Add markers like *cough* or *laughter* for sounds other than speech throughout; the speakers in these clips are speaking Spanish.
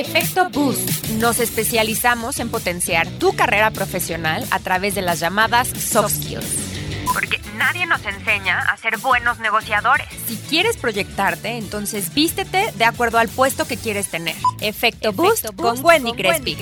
Efecto Boost. Nos especializamos en potenciar tu carrera profesional a través de las llamadas soft skills. Porque nadie nos enseña a ser buenos negociadores. Si quieres proyectarte, entonces vístete de acuerdo al puesto que quieres tener. Efecto, Boost, con Wendy Crespi.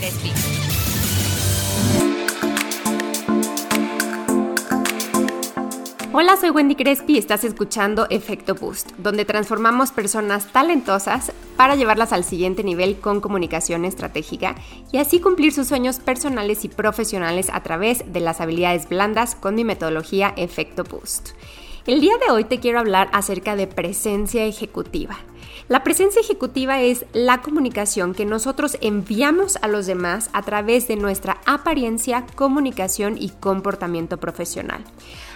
Hola, soy Wendy Crespi y estás escuchando Efecto Boost, donde transformamos personas talentosas para llevarlas al siguiente nivel con comunicación estratégica y así cumplir sus sueños personales y profesionales a través de las habilidades blandas con mi metodología Efecto Boost. El día de hoy te quiero hablar acerca de presencia ejecutiva. La presencia ejecutiva es la comunicación que nosotros enviamos a los demás a través de nuestra apariencia, comunicación y comportamiento profesional.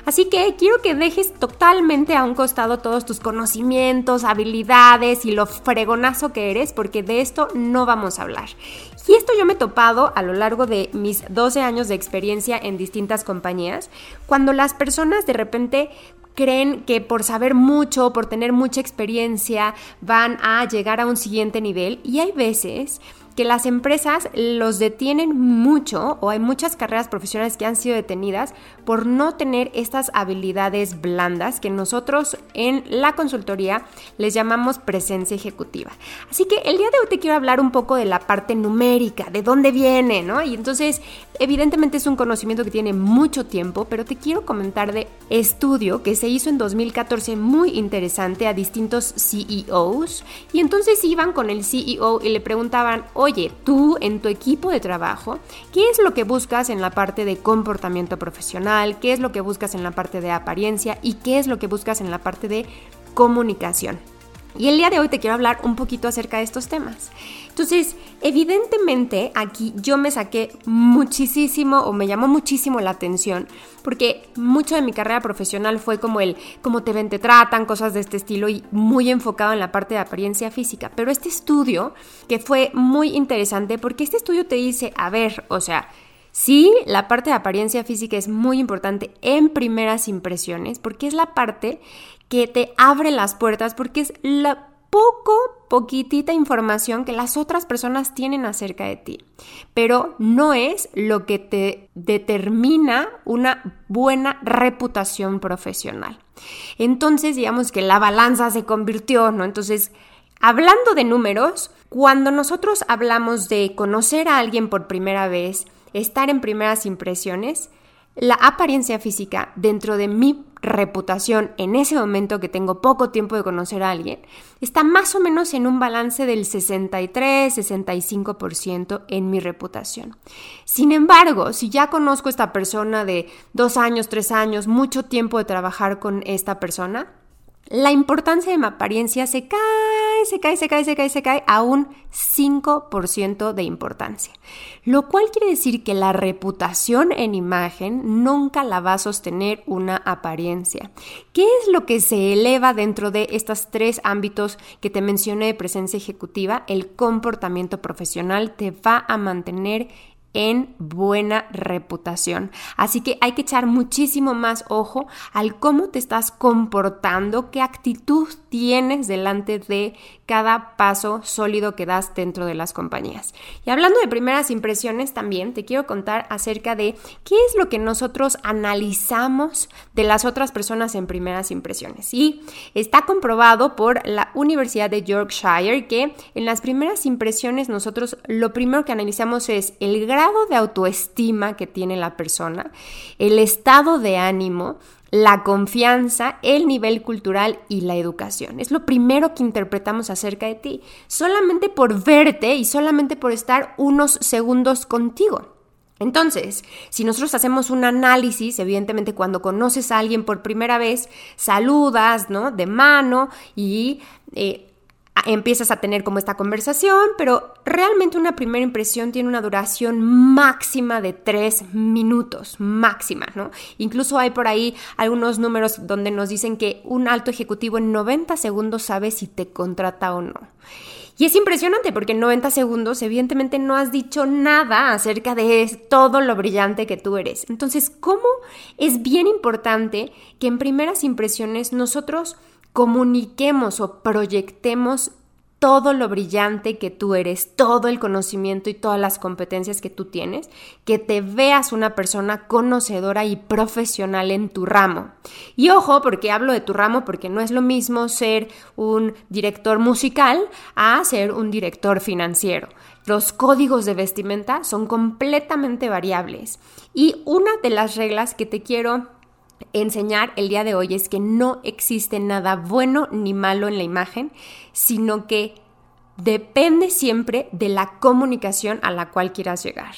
Así que quiero que dejes totalmente a un costado todos tus conocimientos, habilidades y lo fregonazo que eres, porque de esto no vamos a hablar. Y esto yo me he topado a lo largo de mis 12 años de experiencia en distintas compañías, cuando las personas de repente creen que por saber mucho, por tener mucha experiencia, van a llegar a un siguiente nivel. Y hay veces que las empresas los detienen mucho o hay muchas carreras profesionales que han sido detenidas por no tener estas habilidades blandas que nosotros en la consultoría les llamamos presencia ejecutiva. Así que el día de hoy te quiero hablar un poco de la parte numérica, de dónde viene, ¿no? Y entonces, evidentemente es un conocimiento que tiene mucho tiempo, pero te quiero comentar de estudio que se hizo en 2014 muy interesante a distintos CEOs y entonces iban con el CEO y le preguntaban, oye, tú en tu equipo de trabajo, ¿qué es lo que buscas en la parte de comportamiento profesional? ¿Qué es lo que buscas en la parte de apariencia? ¿Y qué es lo que buscas en la parte de comunicación? Y el día de hoy te quiero hablar un poquito acerca de estos temas. Entonces, evidentemente aquí yo me saqué muchísimo o me llamó muchísimo la atención porque mucho de mi carrera profesional fue como el cómo te ven, te tratan, cosas de este estilo y muy enfocado en la parte de apariencia física. Pero este estudio que fue muy interesante porque este estudio te dice, a ver, o sea, Sí, la parte de apariencia física es muy importante en primeras impresiones porque es la parte que te abre las puertas porque es la poco, poquitita información que las otras personas tienen acerca de ti, pero no es lo que te determina una buena reputación profesional. Entonces, digamos que la balanza se convirtió, ¿no? Entonces, hablando de números, cuando nosotros hablamos de conocer a alguien por primera vez, estar en primeras impresiones, la apariencia física dentro de mi reputación en ese momento que tengo poco tiempo de conocer a alguien, está más o menos en un balance del 63-65% en mi reputación. Sin embargo, si ya conozco a esta persona de dos años, tres años, mucho tiempo de trabajar con esta persona, la importancia de mi apariencia se cae, se cae, se cae, se cae, se cae a un 5% de importancia. Lo cual quiere decir que la reputación en imagen nunca la va a sostener una apariencia. ¿Qué es lo que se eleva dentro de estos tres ámbitos que te mencioné de presencia ejecutiva? El comportamiento profesional te va a mantener en buena reputación. Así que hay que echar muchísimo más ojo al cómo te estás comportando, qué actitud tienes delante de cada paso sólido que das dentro de las compañías. Y hablando de primeras impresiones también, te quiero contar acerca de qué es lo que nosotros analizamos de las otras personas en primeras impresiones. Y está comprobado por la Universidad de Yorkshire que en las primeras impresiones nosotros lo primero que analizamos es el grado de autoestima que tiene la persona, el estado de ánimo, la confianza, el nivel cultural y la educación. Es lo primero que interpretamos acerca de ti, solamente por verte y solamente por estar unos segundos contigo. Entonces, si nosotros hacemos un análisis, evidentemente cuando conoces a alguien por primera vez, saludas, ¿no? De mano y eh, empiezas a tener como esta conversación, pero realmente una primera impresión tiene una duración máxima de tres minutos, máxima, ¿no? Incluso hay por ahí algunos números donde nos dicen que un alto ejecutivo en 90 segundos sabe si te contrata o no. Y es impresionante porque en 90 segundos evidentemente no has dicho nada acerca de todo lo brillante que tú eres. Entonces, ¿cómo es bien importante que en primeras impresiones nosotros comuniquemos o proyectemos todo lo brillante que tú eres, todo el conocimiento y todas las competencias que tú tienes, que te veas una persona conocedora y profesional en tu ramo. Y ojo, porque hablo de tu ramo, porque no es lo mismo ser un director musical a ser un director financiero. Los códigos de vestimenta son completamente variables. Y una de las reglas que te quiero enseñar el día de hoy es que no existe nada bueno ni malo en la imagen, sino que depende siempre de la comunicación a la cual quieras llegar.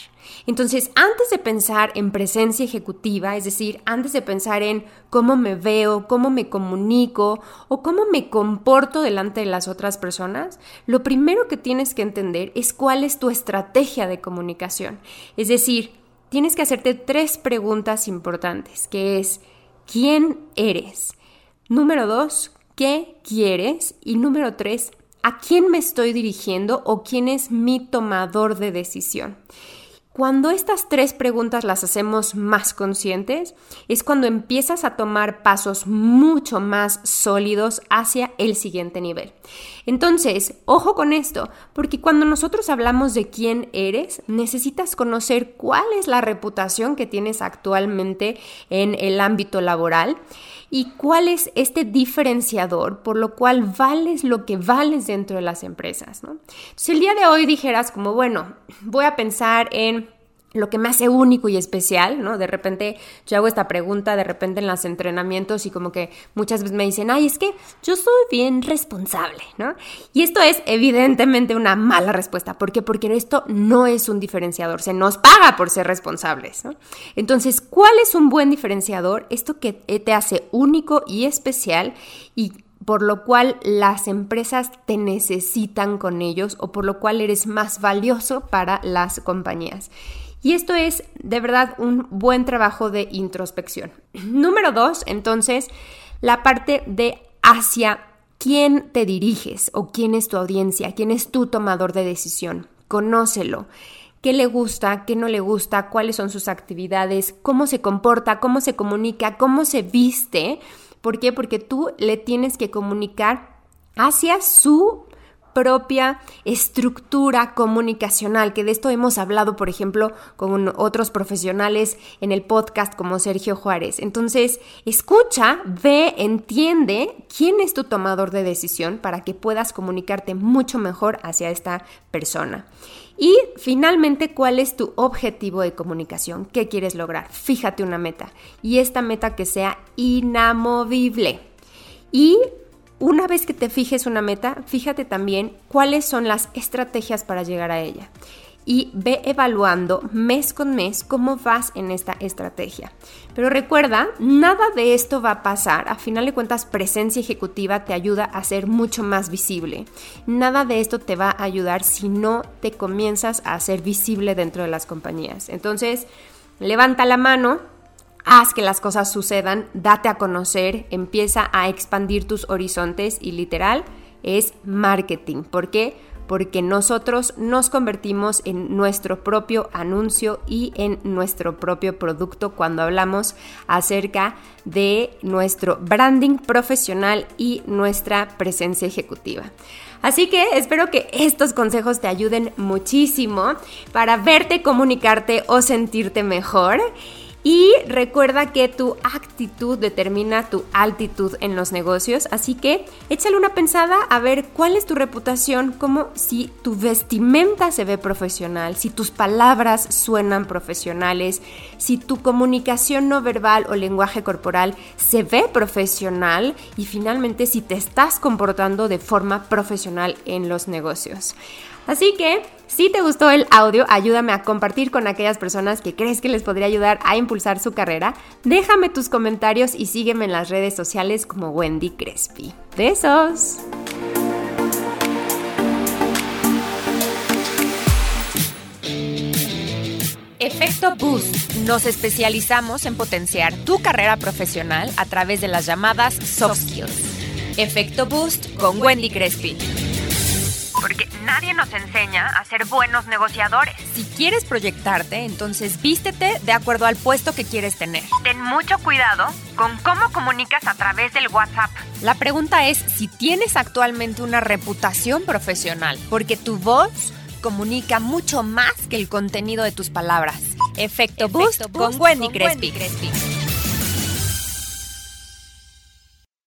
Entonces, antes de pensar en presencia ejecutiva, es decir, antes de pensar en cómo me veo, cómo me comunico o cómo me comporto delante de las otras personas, lo primero que tienes que entender es cuál es tu estrategia de comunicación. Es decir, tienes que hacerte tres preguntas importantes, que es, ¿quién eres? Número dos, ¿qué quieres? Y número tres, ¿a quién me estoy dirigiendo o quién es mi tomador de decisión? Cuando estas tres preguntas las hacemos más conscientes, es cuando empiezas a tomar pasos mucho más sólidos hacia el siguiente nivel. Entonces, ojo con esto, porque cuando nosotros hablamos de quién eres, necesitas conocer cuál es la reputación que tienes actualmente en el ámbito laboral y cuál es este diferenciador por lo cual vales lo que vales dentro de las empresas. Si el día de hoy dijeras como, bueno, voy a pensar en lo que me hace único y especial, ¿no? De repente yo hago esta pregunta, de repente en los entrenamientos y como que muchas veces me dicen, ay, es que yo soy bien responsable, ¿no? Y esto es evidentemente una mala respuesta. ¿Por qué? Porque esto no es un diferenciador, se nos paga por ser responsables, ¿no? Entonces, ¿cuál es un buen diferenciador? Esto que te hace único y especial y por lo cual las empresas te necesitan con ellos o por lo cual eres más valioso para las compañías. Y esto es de verdad un buen trabajo de introspección. *clears throat* Número dos, entonces, la parte de hacia quién te diriges o quién es tu audiencia, quién es tu tomador de decisión. Conócelo. ¿Qué le gusta? ¿Qué no le gusta? ¿Cuáles son sus actividades? ¿Cómo se comporta? ¿Cómo se comunica? ¿Cómo se viste? ¿Por qué? Porque tú le tienes que comunicar hacia su propia estructura comunicacional, que de esto hemos hablado, por ejemplo, con otros profesionales en el podcast como Sergio Juárez. Entonces, escucha, ve, entiende quién es tu tomador de decisión para que puedas comunicarte mucho mejor hacia esta persona. Y finalmente, ¿cuál es tu objetivo de comunicación? ¿Qué quieres lograr? Fíjate una meta y esta meta que sea inamovible. Y una vez que te fijes una meta, fíjate también cuáles son las estrategias para llegar a ella y ve evaluando mes con mes cómo vas en esta estrategia. Pero recuerda, nada de esto va a pasar. A final de cuentas, presencia ejecutiva te ayuda a ser mucho más visible. Nada de esto te va a ayudar si no te comienzas a ser visible dentro de las compañías. Entonces, levanta la mano haz que las cosas sucedan, date a conocer, empieza a expandir tus horizontes y literal es marketing. ¿Por qué? Porque nosotros nos convertimos en nuestro propio anuncio y en nuestro propio producto cuando hablamos acerca de nuestro branding profesional y nuestra presencia ejecutiva. Así que espero que estos consejos te ayuden muchísimo para verte, comunicarte o sentirte mejor. Y recuerda que tu actitud determina tu altitud en los negocios, así que échale una pensada a ver cuál es tu reputación, como si tu vestimenta se ve profesional, si tus palabras suenan profesionales, si tu comunicación no verbal o lenguaje corporal se ve profesional y finalmente si te estás comportando de forma profesional en los negocios. Así que, si te gustó el audio, ayúdame a compartir con aquellas personas que crees que les podría ayudar a impulsar su carrera. Déjame tus comentarios y sígueme en las redes sociales como Wendy Crespi. Besos. Efecto Boost. Nos especializamos en potenciar tu carrera profesional a través de las llamadas soft skills. Efecto Boost con Wendy Crespi. porque nadie nos enseña a ser buenos negociadores. Si quieres proyectarte, entonces vístete de acuerdo al puesto que quieres tener. Ten mucho cuidado con cómo comunicas a través del WhatsApp. La pregunta es si tienes actualmente una reputación profesional, porque tu voz comunica mucho más que el contenido de tus palabras. Efecto, Boost, con, Wendy, Crespi.